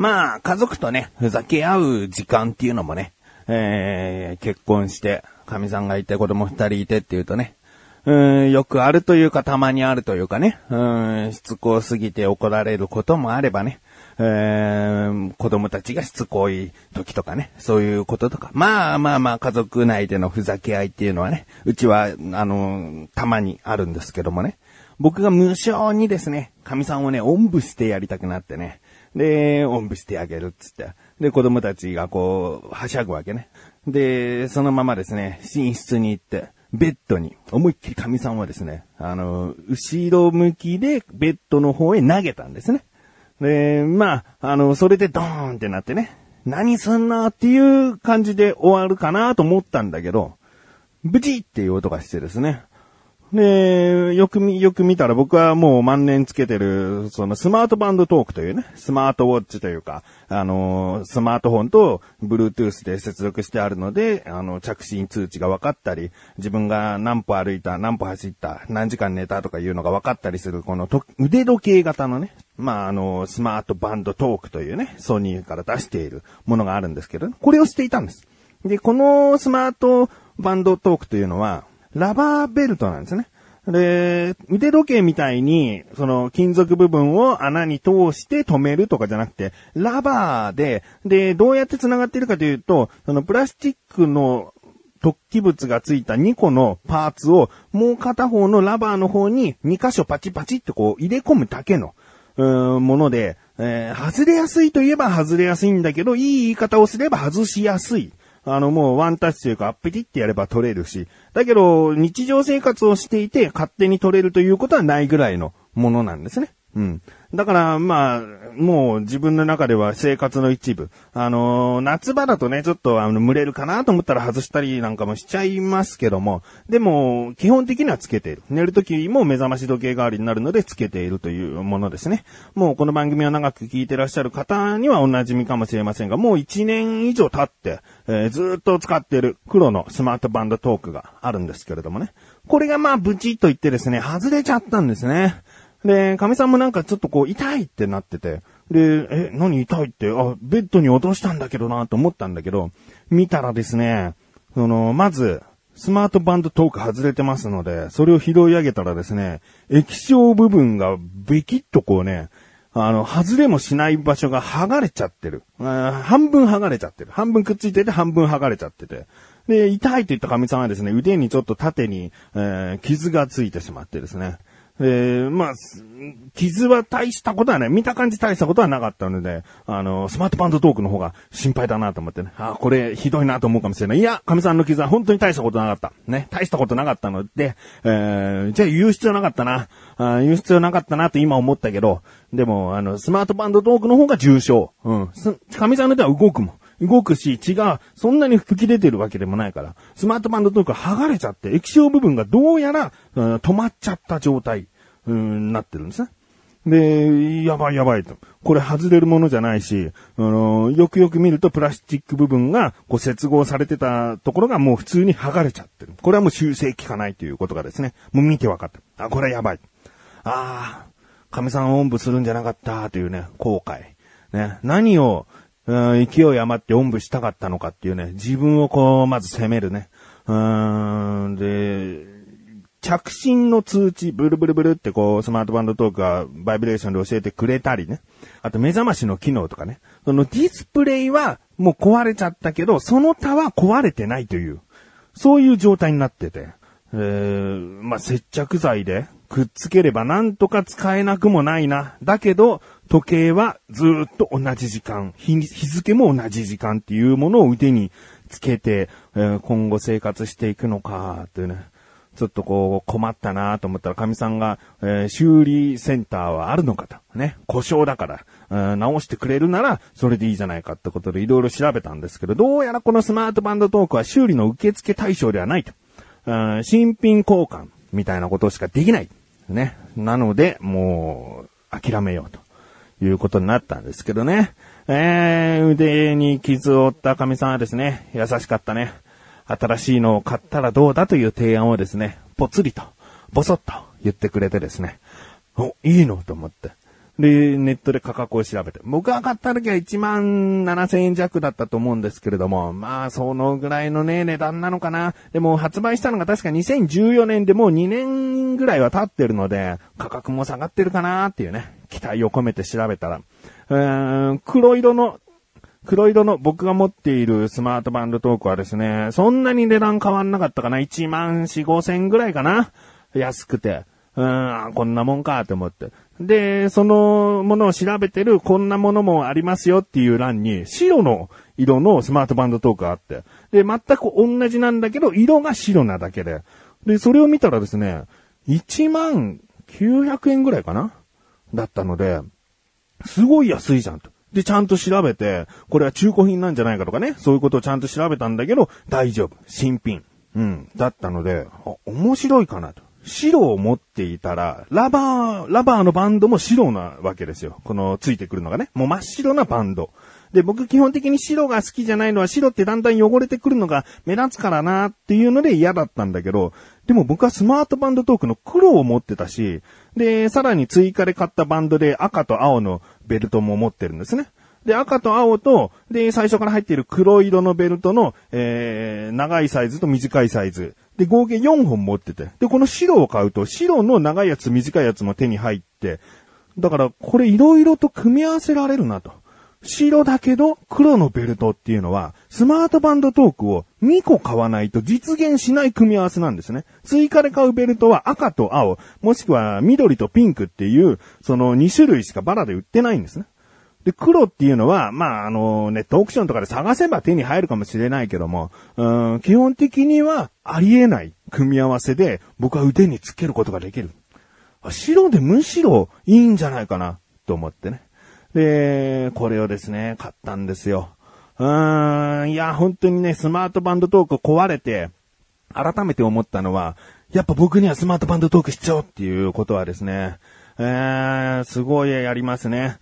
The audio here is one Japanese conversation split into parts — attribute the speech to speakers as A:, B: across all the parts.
A: まあ、家族とね、ふざけ合う時間っていうのもね、えー、結婚して、神さんがいて子供二人いてっていうとね、うん、よくあるというか、たまにあるというかね、うん、しつこすぎて怒られることもあればね、えー、子供たちがしつこい時とかね、そういうこととか。まあまあまあ、家族内でのふざけ合いっていうのはね、うちは、あの、たまにあるんですけどもね。僕が無性にですね、神さんをね、おんぶしてやりたくなってね。で、おんぶしてあげるっつって。で、子供たちがこう、はしゃぐわけね。で、そのままですね、寝室に行って、ベッドに、思いっきり神さんはですね、あの、後ろ向きでベッドの方へ投げたんですね。で、まあ、あの、それでドーンってなってね、何すんなっていう感じで終わるかなと思ったんだけど、ブチっていう音がしてですね、で、よく見、よく見たら僕はもう万年つけてる、そのスマートバンドトークというね、スマートウォッチというか、あの、スマートフォンと Bluetooth で接続してあるので、あの、着信通知が分かったり、自分が何歩歩いた、何歩走った、何時間寝たとかいうのが分かったりする、このと腕時計型のね、まあ、あの、スマートバンドトークというね、ソニーから出しているものがあるんですけど、これをしていたんです。で、このスマートバンドトークというのは、ラバーベルトなんですね。で、腕時計みたいに、その金属部分を穴に通して止めるとかじゃなくて、ラバーで、で、どうやって繋がってるかというと、そのプラスチックの突起物がついた2個のパーツを、もう片方のラバーの方に2箇所パチパチってこう入れ込むだけの、うもので、えー、外れやすいといえば外れやすいんだけど、いい言い方をすれば外しやすい。あの、もうワンタッチというか、アップティってやれば取れるし、だけど、日常生活をしていて、勝手に取れるということはないぐらいのものなんですね。うん。だから、まあ、もう自分の中では生活の一部。あのー、夏場だとね、ちょっとあの、蒸れるかなと思ったら外したりなんかもしちゃいますけども、でも、基本的にはつけている。寝るときも目覚まし時計代わりになるのでつけているというものですね。もうこの番組を長く聞いてらっしゃる方にはお馴染みかもしれませんが、もう1年以上経って、えー、ずっと使っている黒のスマートバンドトークがあるんですけれどもね。これがまあ、ブチッと言ってですね、外れちゃったんですね。で、神さんもなんかちょっとこう痛いってなってて、で、え、何痛いって、あ、ベッドに落としたんだけどなと思ったんだけど、見たらですね、その、まず、スマートバンドトーク外れてますので、それを拾い上げたらですね、液晶部分がベキッとこうね、あの、外れもしない場所が剥がれちゃってる。半分剥がれちゃってる。半分くっついてて半分剥がれちゃってて。で、痛いって言った神さんはですね、腕にちょっと縦に、えー、傷がついてしまってですね。えー、まあ、傷は大したことはない。見た感じ大したことはなかったので、あの、スマートバンドトークの方が心配だなと思ってね。あ、これひどいなと思うかもしれない。いや、神さんの傷は本当に大したことなかった。ね。大したことなかったので、えー、じゃあ言う必要なかったな。あ言う必要なかったなと今思ったけど、でも、あの、スマートバンドトークの方が重症。うん。神さんの手は動くもん。動くし、血がそんなに吹き出てるわけでもないから、スマートバンドとか剥がれちゃって、液晶部分がどうやら、うん、止まっちゃった状態、うん、なってるんですね。で、やばいやばいと。これ外れるものじゃないし、あの、よくよく見るとプラスチック部分がこう接合されてたところがもう普通に剥がれちゃってる。これはもう修正効かないということがですね、もう見て分かった。あ、これやばい。ああ、神さんおんぶするんじゃなかったというね、後悔。ね、何をうん、勢い余っておんぶしたかったのかっていうね、自分をこう、まず責めるね。うーん、で、着信の通知、ブルブルブルってこう、スマートバンドトークがバイブレーションで教えてくれたりね。あと目覚ましの機能とかね。そのディスプレイはもう壊れちゃったけど、その他は壊れてないという、そういう状態になってて。えー、まあ、接着剤でくっつければなんとか使えなくもないな。だけど、時計はずっと同じ時間日、日付も同じ時間っていうものを腕につけて、えー、今後生活していくのか、というね。ちょっとこう困ったなと思ったら、神さんが、えー、修理センターはあるのかと。ね。故障だから、えー、直してくれるなら、それでいいじゃないかってことでいろいろ調べたんですけど、どうやらこのスマートバンドトークは修理の受付対象ではないと。新品交換みたいなことしかできない。ね。なので、もう、諦めようと。いうことになったんですけどね。えー、腕に傷を負った赤みさんはですね、優しかったね。新しいのを買ったらどうだという提案をですね、ぽつりと、ぼそっと言ってくれてですね、お、いいのと思って。で、ネットで価格を調べて。僕が買った時は1万7000円弱だったと思うんですけれども、まあ、そのぐらいのね、値段なのかな。でも、発売したのが確か2014年でもう2年ぐらいは経ってるので、価格も下がってるかなっていうね、期待を込めて調べたら、うーん、黒色の黒色の僕が持っているスマートバンドトークはですね、そんなに値段変わんなかったかな。1万4、5千ぐらいかな。安くて。うーん、こんなもんかって思って。で、そのものを調べてるこんなものもありますよっていう欄に白の色のスマートバンドトークがあって。で、全く同じなんだけど、色が白なだけで。で、それを見たらですね、1万900円ぐらいかな？だったので、すごい安いじゃんと。で、ちゃんと調べて、これは中古品なんじゃないかとかね、そういうことをちゃんと調べたんだけど、大丈夫。新品。うん。だったので、面白いかなと。白を持っていたら、ラバー、ラバーのバンドも白なわけですよ。このついてくるのがね。もう真っ白なバンド。で、僕基本的に白が好きじゃないのは白ってだんだん汚れてくるのが目立つからなっていうので嫌だったんだけど、でも僕はスマートバンドトークの黒を持ってたし、で、さらに追加で買ったバンドで赤と青のベルトも持ってるんですね。で、赤と青と、で、最初から入っている黒色のベルトの、えー、長いサイズと短いサイズ。で、合計4本持ってて。で、この白を買うと、白の長いやつ、短いやつも手に入って、だから、これ色々と組み合わせられるなと。白だけど黒のベルトっていうのは、スマートバンドトークを2個買わないと実現しない組み合わせなんですね。追加で買うベルトは赤と青、もしくは緑とピンクっていう、その2種類しかバラで売ってないんですね。で、黒っていうのは、まあ、あの、ネットオークションとかで探せば手に入るかもしれないけども、うん、基本的にはありえない組み合わせで僕は腕につけることができる。白でむしろいいんじゃないかな、と思ってね。で、これをですね、買ったんですよ。うーん、いや、本当にね、スマートバンドトーク壊れて、改めて思ったのは、やっぱ僕にはスマートバンドトーク必要っていうことはですね、えー、すごいやりますね。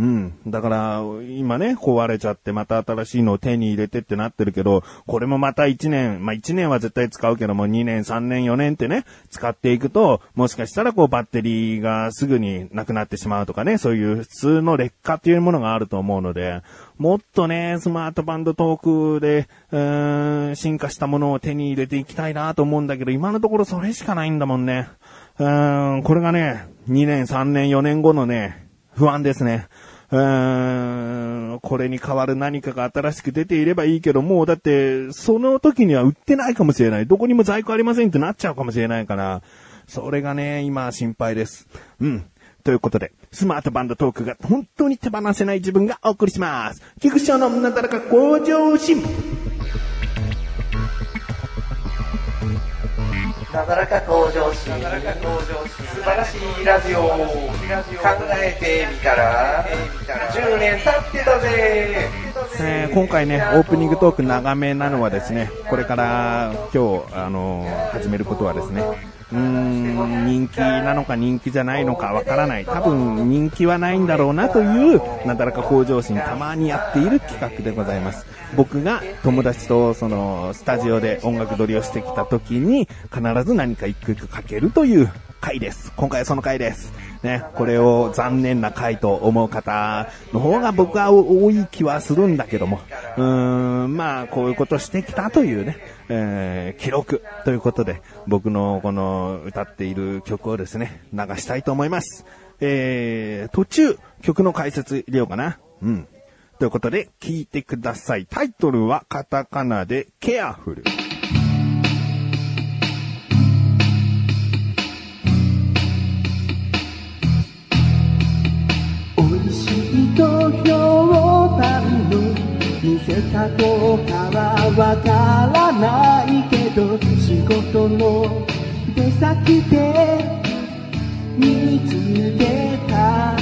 A: うん。だから、今ね、壊れちゃってまた新しいのを手に入れてってなってるけど、これもまた1年、まあ1年は絶対使うけども、2年、3年、4年ってね、使っていくと、もしかしたらこうバッテリーがすぐになくなってしまうとかね、そういう普通の劣化っていうものがあると思うので、もっとね、スマートバンドトークで、うーん、進化したものを手に入れていきたいなと思うんだけど、今のところそれしかないんだもんね。うーん、これがね、2年、3年、4年後のね、不安ですね。うーん、これに代わる何かが新しく出ていればいいけど、もうだって、その時には売ってないかもしれない。どこにも在庫ありませんってなっちゃうかもしれないから、それがね、今心配です。うん。ということで、スマートバンドトークが本当に手放せない自分がお送りします。菊池のなだらか向上心。
B: なだらか向上心。素晴らしいラジオ。考えてみたら、10年経ってたぜ。
A: えー、今回ね、オープニングトーク長めなのはですね、これから今日、あのー、始めることはですね、うーん、人気なのか人気じゃないのかわからない。多分人気はないんだろうなという、なだらか向上心たまにやっている企画でございます。僕が友達とそのスタジオで音楽撮りをしてきた時に必ず何か一句一句かけるという回です。今回はその回です。ね、これを残念な回と思う方の方が僕は多い気はするんだけども、うーん、まあ、こういうことしてきたというね、えー、記録ということで、僕のこの歌っている曲をですね、流したいと思います。えー、途中、曲の解説入れようかな。うん。ということで、聞いてください。タイトルはカタカナで、ケアフル。
C: 見せたとかはわからないけど仕事の出先で見つけた。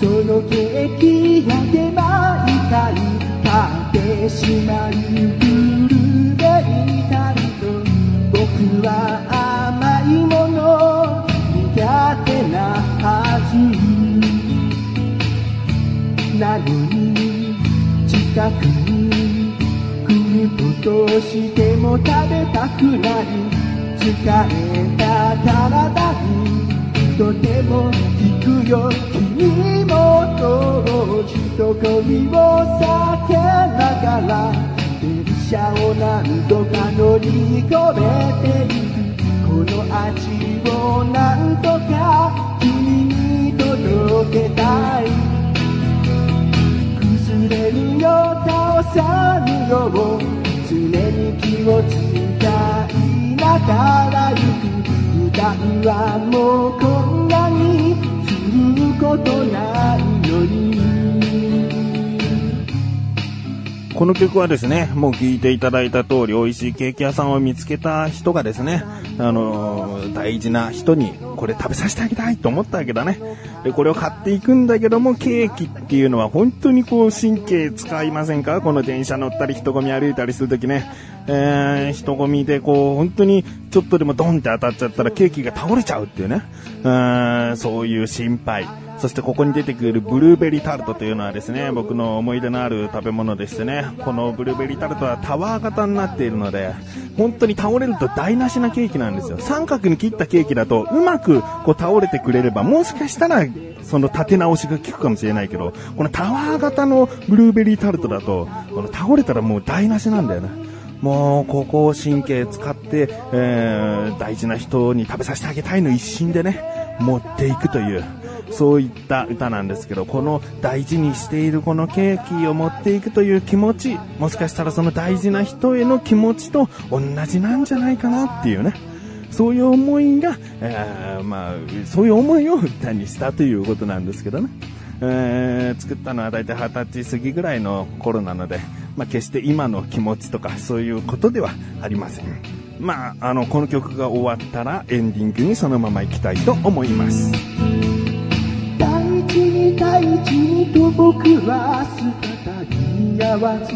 C: そのケーキ屋で毎回買ってしまうグルメイタリと僕はくに来ることしても食べたくなる疲れた体にとても聞くよ君もと人混みを避けながら電車を何度か乗り越えていくこの味を何とか君に届けたい。れるよ倒さぬよう常に気を使いながら行く。普段はもうこんなにすることないのに
A: この曲はですね、もう聴いていただいた通り、美味しいケーキ屋さんを見つけた人がですね、あのー大事な人に、これ食べさせてあげたいと思ったわけだね。で、これを買っていくんだけども、ケーキっていうのは本当にこう、神経使いませんか？この電車乗ったり、人混み歩いたりするときね。えー、人混みでこう、本当にちょっとでもドンって当たっちゃったらケーキが倒れちゃうっていうね。うーん、そういう心配。そしてここに出てくるブルーベリータルトというのはですね、僕の思い出のある食べ物でしてね、このブルーベリータルトはタワー型になっているので、本当に倒れると台無しなケーキなんですよ。三角に切ったケーキだと、うまくこう倒れてくれれば、もしかしたら、その立て直しが効くかもしれないけど、このタワー型のブルーベリータルトだと、この倒れたらもう台無しなんだよね。もう、ここを神経使って、えー、大事な人に食べさせてあげたいの一心でね、持っていくという、そういった歌なんですけど、この大事にしているこのケーキを持っていくという気持ち、もしかしたらその大事な人への気持ちと同じなんじゃないかなっていうね。そういう思いが、えーまあ、そういう思いを歌にしたということなんですけどね。えー作ったのは大体20歳過ぎぐらいの頃なので、まあ、決して今の気持ちとかそういうことではありません。まあ、あの、この曲が終わったらエンディングにそのまま行きたいと思います。
C: 僕は姿に合わず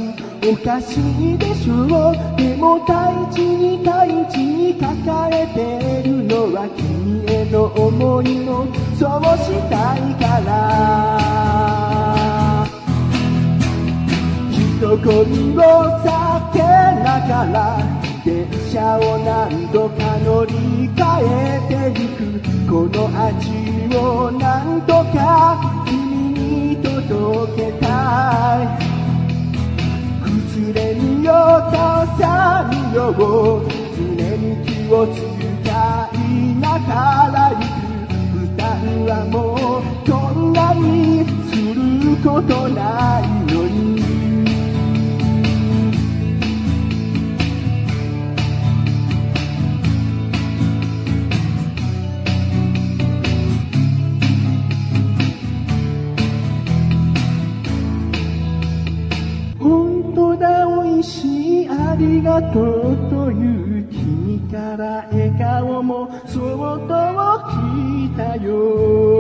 C: おかしいでしょう。でも大事に大事に抱えてるのは君への思いのそうしたいから。人混みを避けながら電車を何度か乗り換えてゆく。この味を何とか君に届けたい。崩れるよ倒さぬよ常に気を使いながら行く。負担はもうこんなにすることない。がとうという君から笑顔もそっと聞いたよ。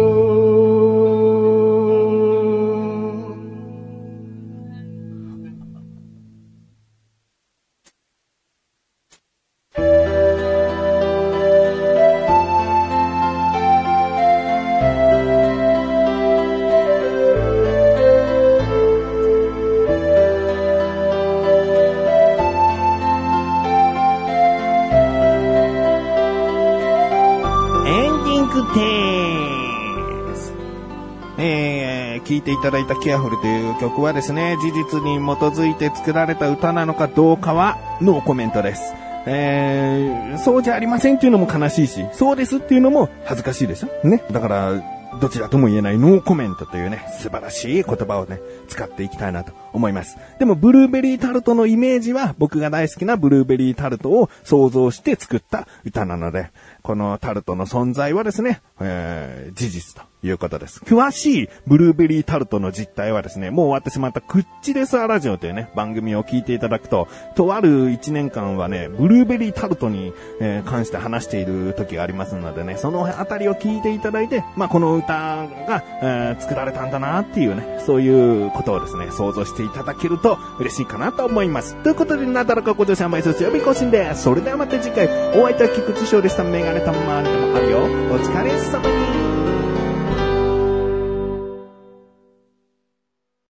A: ただいたケアフルという曲はですね、事実に基づいて作られた歌なのかどうかは、ノーコメントです。えー、そうじゃありませんっていうのも悲しいし、そうですっていうのも恥ずかしいでしょ？ね。だから、どちらとも言えないノーコメントというね、素晴らしい言葉をね、使っていきたいなと思います。でも、ブルーベリータルトのイメージは、僕が大好きなブルーベリータルトを想像して作った歌なので、このタルトの存在はですね、えー事実ということです。詳しいブルーベリータルトの実態はですね、もう終わってしまったクッチレスアラジオというね、番組を聞いていただくと、とある1年間はね、ブルーベリータルトに、えー関して話している時がありますのでね、そのあたりを聞いていただいて、まあ、この歌が、えー作られたんだなっていうね、そういうことをですね、想像していただけると嬉しいかなと思います。ということで、なだらかご乗車毎週曜日更新です。それではまた次回、お相手は菊池翔でした。メガれたまーにでもあるよ。お疲れ様に。